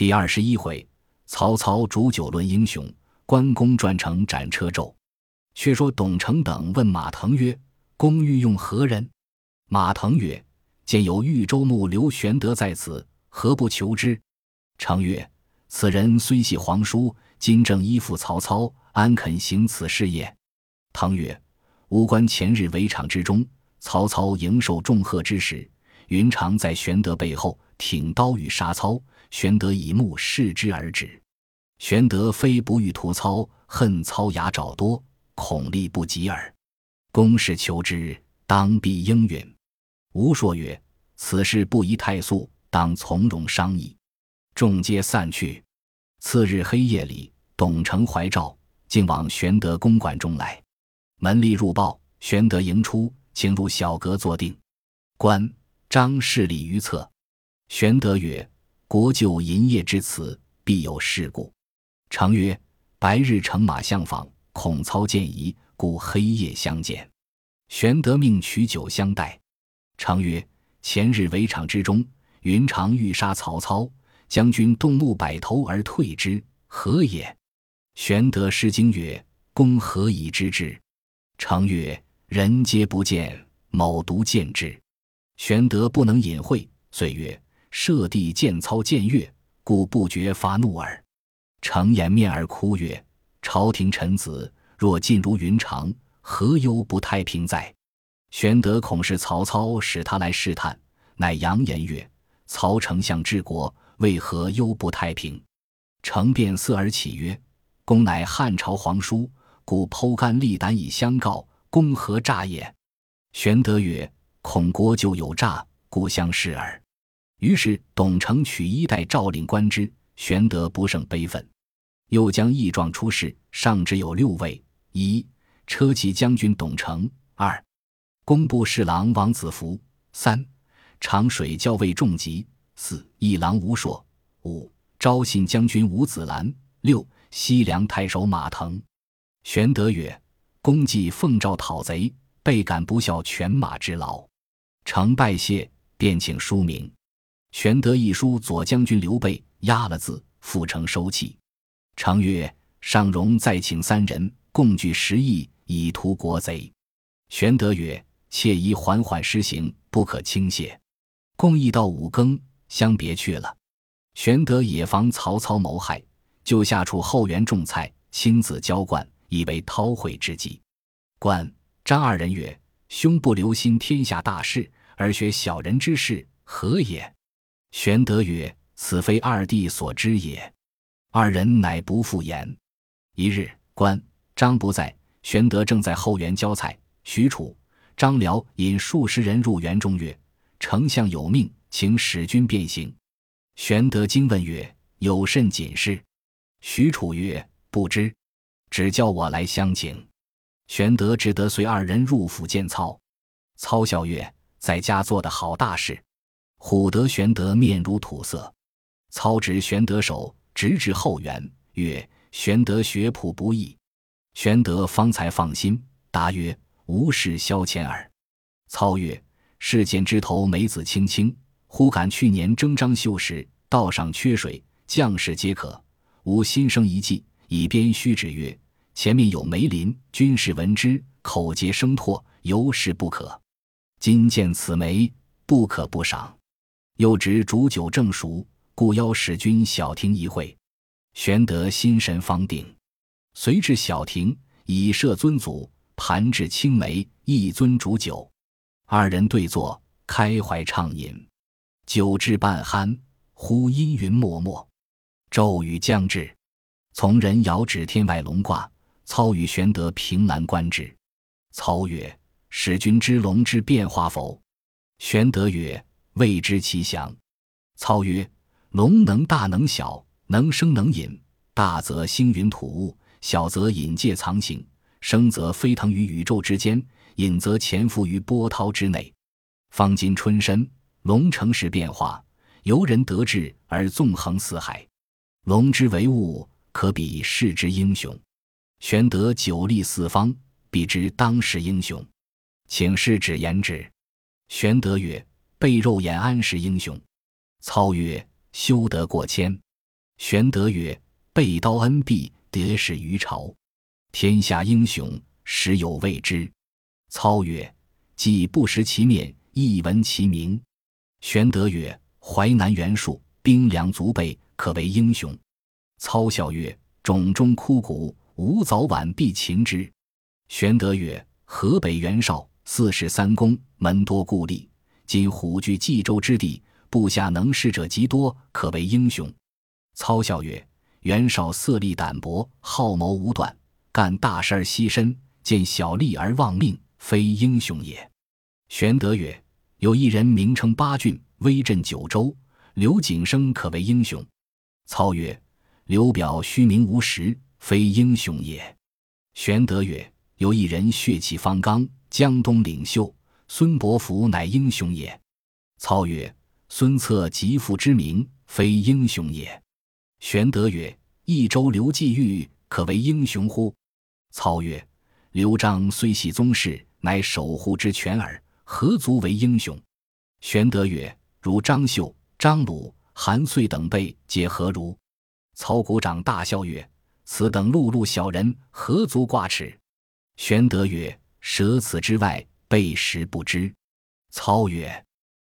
第二十一回，曹操煮酒论英雄，关公转乘斩车胄。却说董承等问马腾曰：“公欲用何人？”马腾曰：“见有豫州牧刘玄德在此，何不求之？”承曰：“此人虽系皇叔，今正依附曹操，安肯行此事也？”腾曰：“吾观前日围场之中，曹操迎受重贺之时，云长在玄德背后挺刀与杀操，玄德以目视之而止。玄德非不欲屠操，恨操牙爪多。”恐力不及耳。公事求之，当必应允。吴说曰：“此事不宜太速，当从容商议。”众皆散去。次日黑夜里，董承怀诏，竟往玄德公馆中来。门吏入报，玄德迎出，请入小阁坐定。关张势礼于侧。玄德曰：“国舅营业之辞，必有事故。”常曰：“白日乘马相访。”恐操见疑，故黑夜相见。玄德命取酒相待。常曰：“前日围场之中，云长欲杀曹操，将军动怒，摆头而退之，何也？”玄德失惊曰：“公何以知之？”常曰：“人皆不见，某独见之。”玄德不能隐晦，遂曰：“舍弟见操见悦，故不觉发怒耳。”常掩面而哭曰。朝廷臣子若尽如云长，何忧不太平哉？玄德恐是曹操使他来试探，乃扬言曰：“曹丞相治国，为何忧不太平？”成变色而起曰：“公乃汉朝皇叔，故剖肝沥胆以相告，公何诈也？”玄德曰：“恐国舅有诈，故相试耳。”于是董承取衣带诏令观之，玄德不胜悲愤。又将异状出示，上只有六位：一、车骑将军董承；二、工部侍郎王子服；三、长水校尉仲吉；四、一郎吴硕；五、昭信将军吴子兰；六、西凉太守马腾。玄德曰：“公既奉诏讨贼，倍感不效犬马之劳。”承拜谢，便请书名。玄德一书左将军刘备，压了字，复成收讫。常曰：“尚容再请三人，共聚十亿，以图国贼。”玄德曰：“切宜缓缓施行，不可轻泄。”共议到五更，相别去了。玄德也防曹操谋害，就下处后园种菜，亲自浇灌，以为韬晦之计。关张二人曰：“兄不留心天下大事，而学小人之事，何也？”玄德曰：“此非二弟所知也。”二人乃不复言。一日，关张不在，玄德正在后园浇菜。许褚、张辽引数十人入园中，曰：“丞相有命，请使君便行。”玄德惊问曰：“有甚紧事？”许褚曰：“不知，只叫我来相请。”玄德只得随二人入府见操。操笑曰：“在家做的好大事。”虎得玄德面如土色。操指玄德手。直至后园，曰：“玄德学朴不易。”玄德方才放心，答曰：“无事消遣耳。”操曰：“事件枝头梅子青青，忽感去年征张绣时，道上缺水，将士皆渴。吾心生一计，以鞭虚指曰：‘前面有梅林，军士闻之，口结声唾，尤是不可。今见此梅，不可不赏。’又值煮酒正熟。”故邀使君小亭一会，玄德心神方定，随至小亭，以设尊祖，盘置青梅，一樽煮酒，二人对坐，开怀畅饮。酒至半酣，忽阴云漠漠，骤雨将至。从人遥指天外龙挂，操与玄德凭栏观之。操曰：“使君知龙之变化否？”玄德曰：“未知其详。”操曰：龙能大能小，能生能隐。大则星云吐雾，小则隐介藏形。生则飞腾于宇宙之间，隐则潜伏于波涛之内。方今春深，龙乘时变化，由人得志而纵横四海。龙之为物，可比世之英雄。玄德久立四方，必知当世英雄。请示指言之。玄德曰：“备肉眼安识英雄？”操曰：修得过谦，玄德曰：“背刀恩必得始于朝，天下英雄实有未知。”操曰：“既不识其面，亦闻其名。”玄德曰：“淮南袁术，兵粮足备，可为英雄。”操笑曰：“冢中枯骨，吾早晚必擒之。”玄德曰：“河北袁绍，四世三公，门多故吏，今虎踞冀州之地，部下能事者极多，可为英雄。”操笑曰：“袁绍色厉胆薄，好谋无断，干大事而牺身，见小利而忘命，非英雄也。”玄德曰：“有一人名称八郡，威震九州，刘景升可为英雄。”操曰：“刘表虚名无实，非英雄也。”玄德曰：“有一人血气方刚，江东领袖，孙伯符乃英雄也。”操曰：“孙策极负之名，非英雄也。”玄德曰：“益州刘季玉可为英雄乎？”操曰：“刘璋虽系宗室，乃守护之权耳，何足为英雄？”玄德曰：“如张绣、张鲁、韩遂等辈，皆何如？”操鼓掌大笑曰：“此等碌碌小人，何足挂齿？”玄德曰：“舍此之外，备实不知。”操曰：“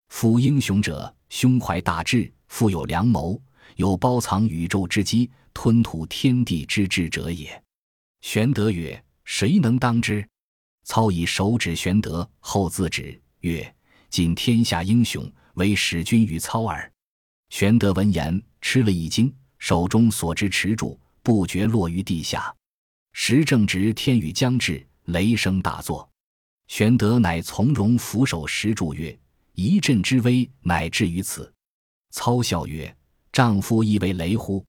夫英雄者，胸怀大志，富有良谋。”有包藏宇宙之机，吞吐天地之志者也。玄德曰：“谁能当之？”操以手指玄德，后自指曰：“今天下英雄，唯使君与操耳。”玄德闻言，吃了一惊，手中所执持住不觉落于地下。时正值天雨将至，雷声大作。玄德乃从容俯首石柱曰：“一阵之威，乃至于此。”操笑曰。丈夫亦为雷乎？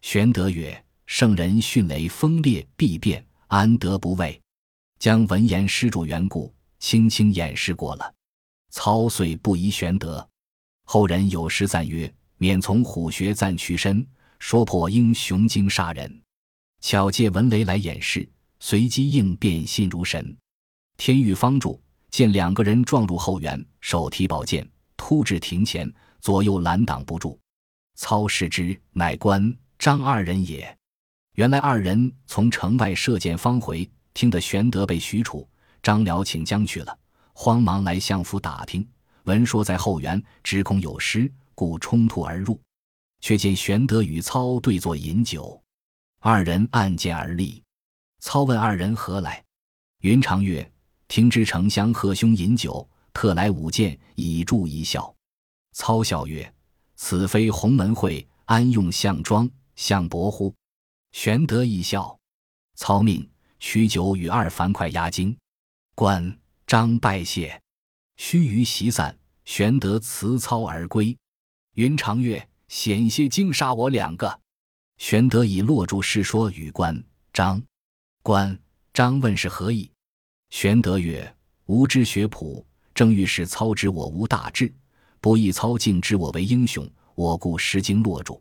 玄德曰：“圣人迅雷风烈必变，安得不畏？”将闻言施主缘故，轻轻掩饰过了。操遂不疑玄德。后人有诗赞曰：“免从虎穴暂屈身，说破英雄惊杀人。”巧借闻雷来掩饰，随机应变，信如神。天欲方住，见两个人撞入后园，手提宝剑，突至庭前，左右拦挡不住。操视之，乃关张二人也。原来二人从城外射箭方回，听得玄德被许褚、张辽请将去了，慌忙来相府打听，闻说在后园，只恐有失，故冲突而入。却见玄德与操对坐饮酒，二人按剑而立。操问二人何来？云长曰：“听知丞相贺兄饮酒，特来舞剑以助一笑。”操笑曰。此非鸿门会，安用项庄、项伯乎？玄德一笑。操命取酒与二樊哙压惊，关张拜谢。须臾席散，玄德辞操而归。云长曰：“险些惊杀我两个。”玄德以落柱事说与关张。关张问是何意？玄德曰：“吾之学谱，正欲使操知我无大志。”不义操竟知我为英雄，我故失惊落柱，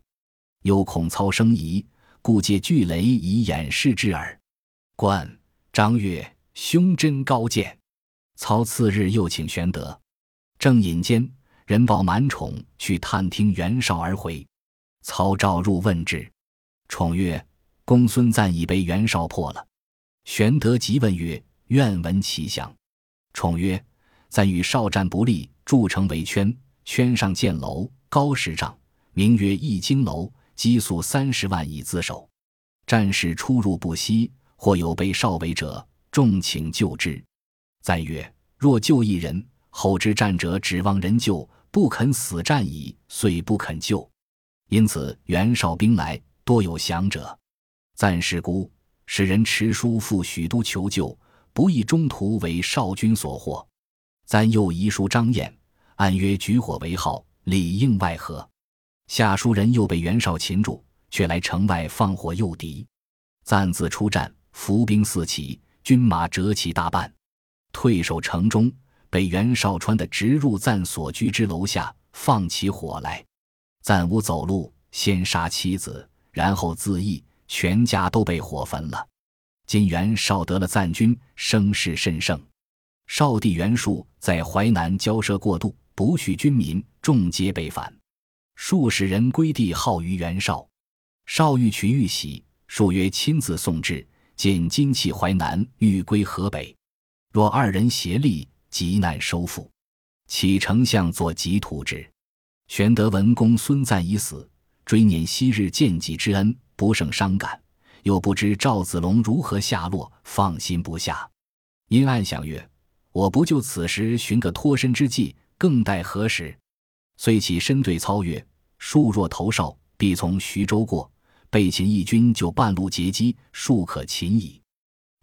又恐操生疑，故借巨雷以掩饰之耳。关张曰：“兄真高见。”操次日又请玄德，正饮间，人报满宠去探听袁绍而回。操召入问之，宠曰：“公孙瓒已被袁绍破了。”玄德即问曰：“愿闻其详。”宠曰：“瓒与少战不利，筑城为圈。”圈上建楼，高十丈，名曰易经楼，积粟三十万以自守。战士出入不息，或有被少围者，众请救之。赞曰：若救一人，后之战者指望人救，不肯死战矣，遂不肯救。因此袁绍兵来，多有降者。赞是孤，使人持书赴许都求救，不意中途为少军所获。赞又遗书张燕。按约举火为号，里应外合。下书人又被袁绍擒住，却来城外放火诱敌。暂自出战，伏兵四起，军马折其大半，退守城中，被袁绍穿的直入赞所居之楼下，放起火来。赞无走路，先杀妻子，然后自缢，全家都被火焚了。今袁绍得了赞军，声势甚盛。少帝袁术在淮南骄奢过度。不恤军民，众皆被反，数十人归地，号于袁绍。绍欲取玉玺，数曰亲自送至，见金器淮南，欲归河北。若二人协力，极难收复。启丞相作急图之。玄德闻公孙瓒已死，追念昔日见己之恩，不胜伤感。又不知赵子龙如何下落，放心不下。因暗想曰：“我不就此时寻个脱身之计，更待何时？”遂起身对操曰：“树若投哨，必从徐州过，备擒义军，就半路截击，庶可擒矣。”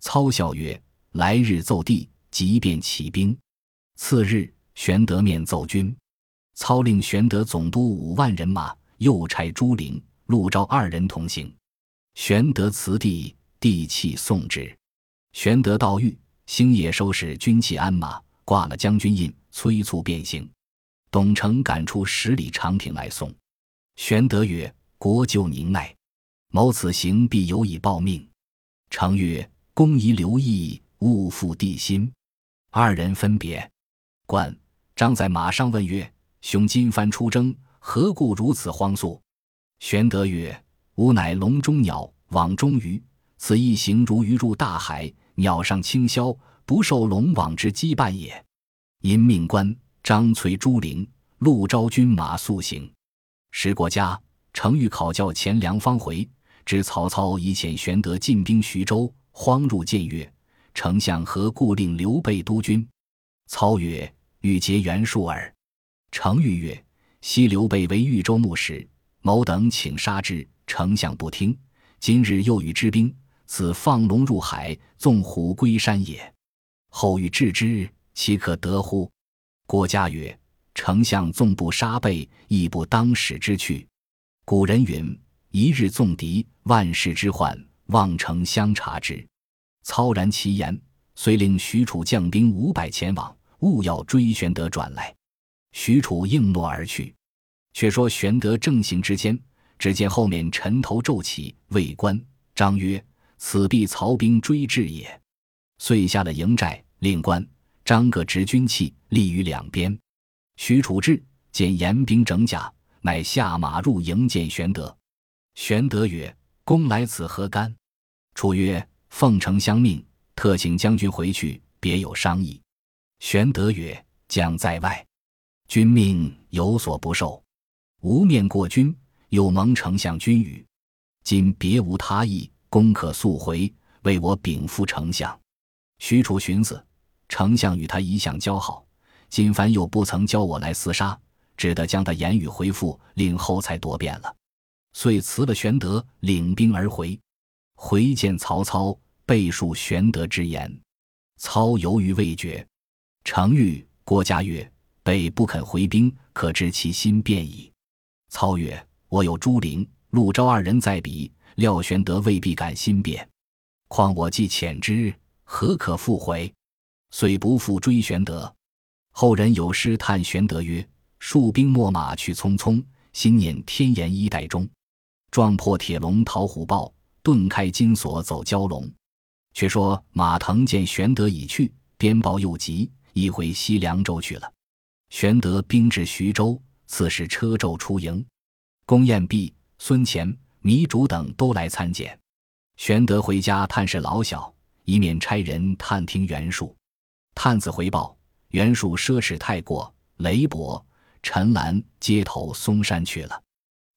操笑曰：“来日奏帝，即便起兵。”次日，玄德面奏军，操令玄德总督五万人马，又差朱灵、陆昭二人同行。玄德辞帝，帝泣送之。玄德到狱，星夜收拾军器鞍马，挂了将军印，催促便行。董承赶出十里长亭来送。玄德曰：“国舅宁耐，谋此行必有以报命。”承曰：“公宜留意，勿负帝心。”二人分别。关张在马上问曰：“兄今番出征，何故如此慌速？”玄德曰：吾乃笼中鸟，网中鱼。此一行如鱼入大海，鸟上轻霄，不受笼网之羁绊也。因命官张崔、朱灵、陆昭军马速行。时国家，程昱考教钱粮方回，知曹操已遣玄德进兵徐州，慌入见曰：“丞相何故令刘备督军？”操曰：“欲结袁术耳。”程昱曰：“昔刘备为豫州牧使，某等请杀之。”丞相不听，今日又与之兵，此放龙入海，纵虎归山也。后欲制之，岂可得乎？郭嘉曰：“丞相纵不杀备，亦不当使之去。古人云：‘一日纵敌，万世之患。’望丞相察之。”操然其言，遂令许褚将兵五百前往，务要追玄德转来。许褚应诺而去。却说玄德正行之间。只见后面尘头骤起，魏官张曰：“此必曹兵追至也。”遂下了营寨，令官张各执军器，立于两边。许褚至，见严兵整甲，乃下马入营见玄德。玄德曰：“公来此何干？”楚曰：“奉丞相命，特请将军回去，别有商议。”玄德曰：“将在外，君命有所不受，无面过君。”又蒙丞相君语，今别无他意，公可速回，为我禀复丞相。许褚寻思，丞相与他一向交好，今凡又不曾教我来厮杀，只得将他言语回复，令后才多变了。遂辞了玄德，领兵而回。回见曹操，备述玄德之言。操犹豫未决。程昱、郭嘉曰：“备不肯回兵，可知其心变矣。”操曰。我有朱灵、陆昭二人在彼，料玄德未必敢心变。况我既遣之，何可复回？遂不复追玄德。后人有诗叹玄德曰：“戍兵秣马去匆匆，心念天颜衣带中。撞破铁笼逃虎豹，顿开金锁走蛟龙。”却说马腾见玄德已去，鞭报又急，已回西凉州去了。玄德兵至徐州，刺史车胄出营。公彦弼、孙乾、糜竺等都来参见。玄德回家探视老小，以免差人探听袁术。探子回报：袁术奢侈太过，雷伯、陈兰接头嵩山去了。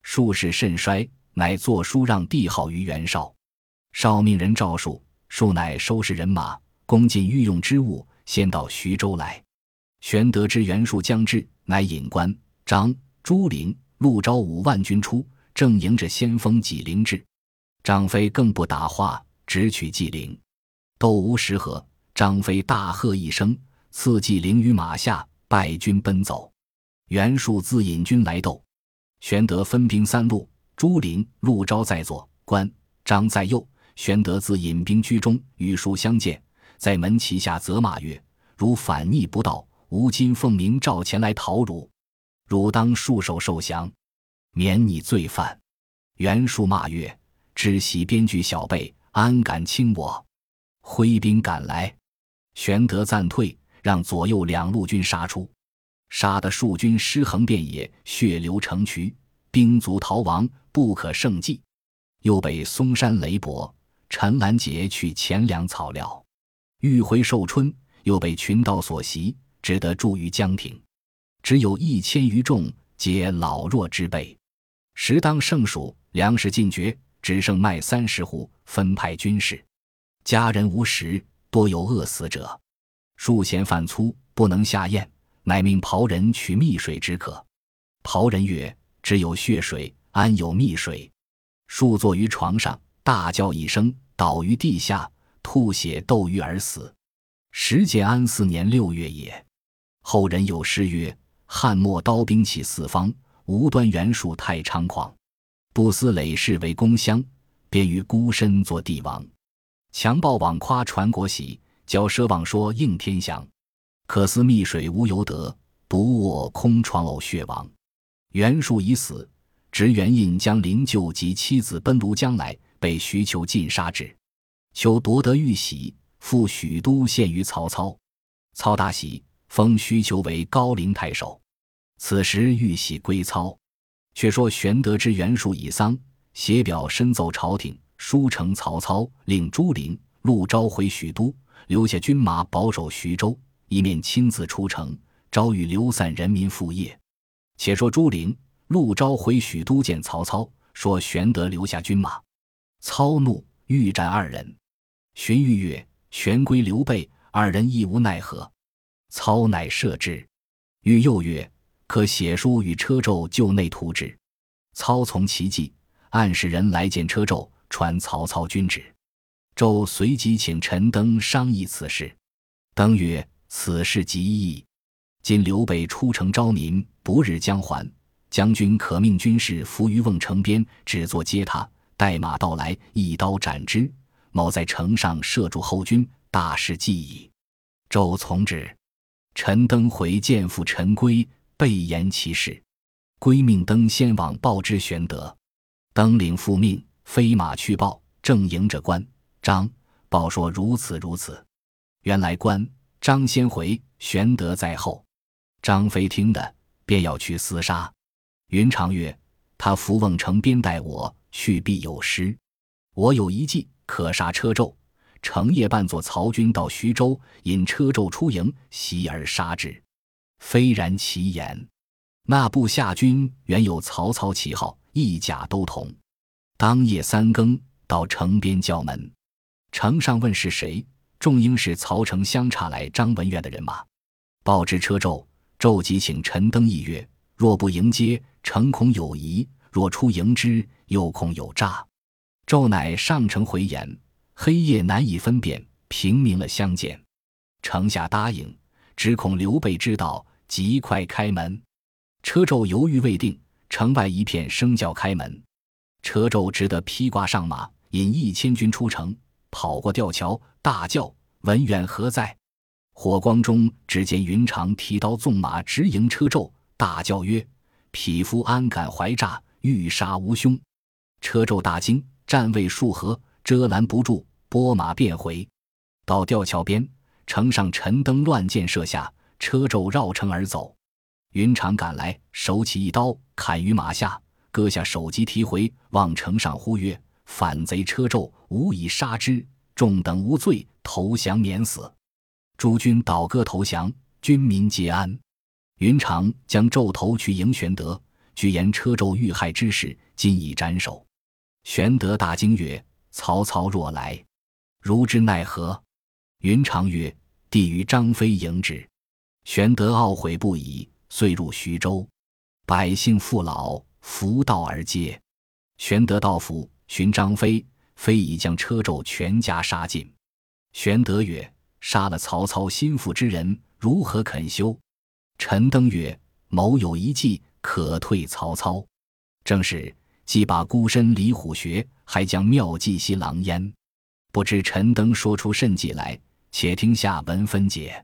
术势甚衰，乃作书让帝号于袁绍。绍命人诏术，术乃收拾人马，攻进御用之物，先到徐州来。玄德知袁术将至，乃引关张、朱灵。陆昭五万军出，正迎着先锋纪灵至。张飞更不答话，直取纪灵。斗无十合，张飞大喝一声，刺纪灵于马下，败军奔走。袁术自引军来斗。玄德分兵三路，朱灵、陆昭在左，关张在右。玄德自引兵居中，与术相见，在门旗下责骂曰：“如反逆不道，吾今奉明召前来讨汝。”汝当束手受降，免你罪犯。袁术骂曰：“知悉编剧小辈，安敢轻我？”挥兵赶来，玄德暂退，让左右两路军杀出，杀得数军尸横遍野，血流成渠，兵卒逃亡，不可胜计。又被嵩山雷伯、陈兰杰去钱粮草料，欲回寿春，又被群盗所袭，只得驻于江亭。只有一千余众，皆老弱之辈。时当盛暑，粮食尽绝，只剩麦三十斛，分派军士。家人无食，多有饿死者。数嫌饭粗，不能下咽，乃命袍人取蜜水止渴。袍人曰：“只有血水，安有蜜水？”数坐于床上，大叫一声，倒于地下，吐血斗鱼而死。时建安四年六月也。后人有诗曰：“汉末刀兵起四方，无端袁术太猖狂。不思累世为公乡，便于孤身做帝王。强暴妄夸传国喜，骄奢妄说应天祥。可思蜜水无由得，独卧空床呕血亡。袁术已死。”执元印将灵柩及妻子奔庐江来，被徐求尽杀之。求夺得玉玺，赴许都献于曹操。操大喜，封徐求为高陵太守。此时玉玺归操。却说玄德知袁术已丧，写表申奏朝廷，书呈曹操，令朱灵、陆昭回许都，留下军马保守徐州，一面亲自出城，招谕流散人民复业。且说朱灵。陆昭回许都见曹操，说玄德留下军马，操怒，欲战二人。荀彧曰：“玄归刘备，二人亦无奈何。”操乃赦之。彧又曰：“可写书与车胄就内图之。”操从其计，暗使人来见车胄，传曹操军旨。胄随即请陈登商议此事。登曰：“此事极易。今刘备出城招民，不日将还。”将军可命军士伏于瓮城边，只作接他。待马到来，一刀斩之。某在城上射住后军，大事既矣。周从之。陈登回见父陈规，备言其事。归命登先往报之玄德。登领复命，飞马去报。正迎着关张，报说如此如此。原来关张先回，玄德在后。张飞听的，便要去厮杀。云长曰：“他伏瓮城边待我，去必有失。我有一计，可杀车胄，成夜扮作曹军到徐州，引车胄出营，袭而杀之。非然其言。那部下军原有曹操旗号，一甲都同。当夜三更到城边叫门，城上问是谁，众应是曹丞相差来张文远的人马。报知车胄，胄即请陈登议曰：若不迎接。”诚恐有疑，若出迎之，又恐有诈。胄乃上城回言，黑夜难以分辨，平明了相见。城下答应，只恐刘备知道，即快开门。车胄犹豫未定，城外一片声叫开门。车胄只得披挂上马，引一千军出城，跑过吊桥，大叫：“文远何在？”火光中，只见云长提刀纵马直迎车胄，大叫曰：匹夫安敢怀诈？欲杀无凶。车胄大惊，战未数合，遮拦不住，拨马便回。到吊桥边，城上陈登乱箭射下，车胄绕城而走。云长赶来，手起一刀，砍于马下，割下首级，提回，望城上呼曰：“反贼车胄，吾已杀之。众等无罪，投降免死。”诸军倒戈投降，军民皆安。云长将胄头去迎玄德，据言车胄遇害之事，今已斩首。玄德大惊曰：“曹操若来，如之奈何？”云长曰：“弟与张飞迎之。”玄德懊悔不已，遂入徐州。百姓父老扶道而接。玄德到府寻张飞，飞已将车胄全家杀尽。玄德曰：“杀了曹操心腹之人，如何肯休？”陈登曰：“某有一计，可退曹操。正是既把孤身离虎穴，还将妙计袭狼烟。不知陈登说出甚计来？且听下文分解。”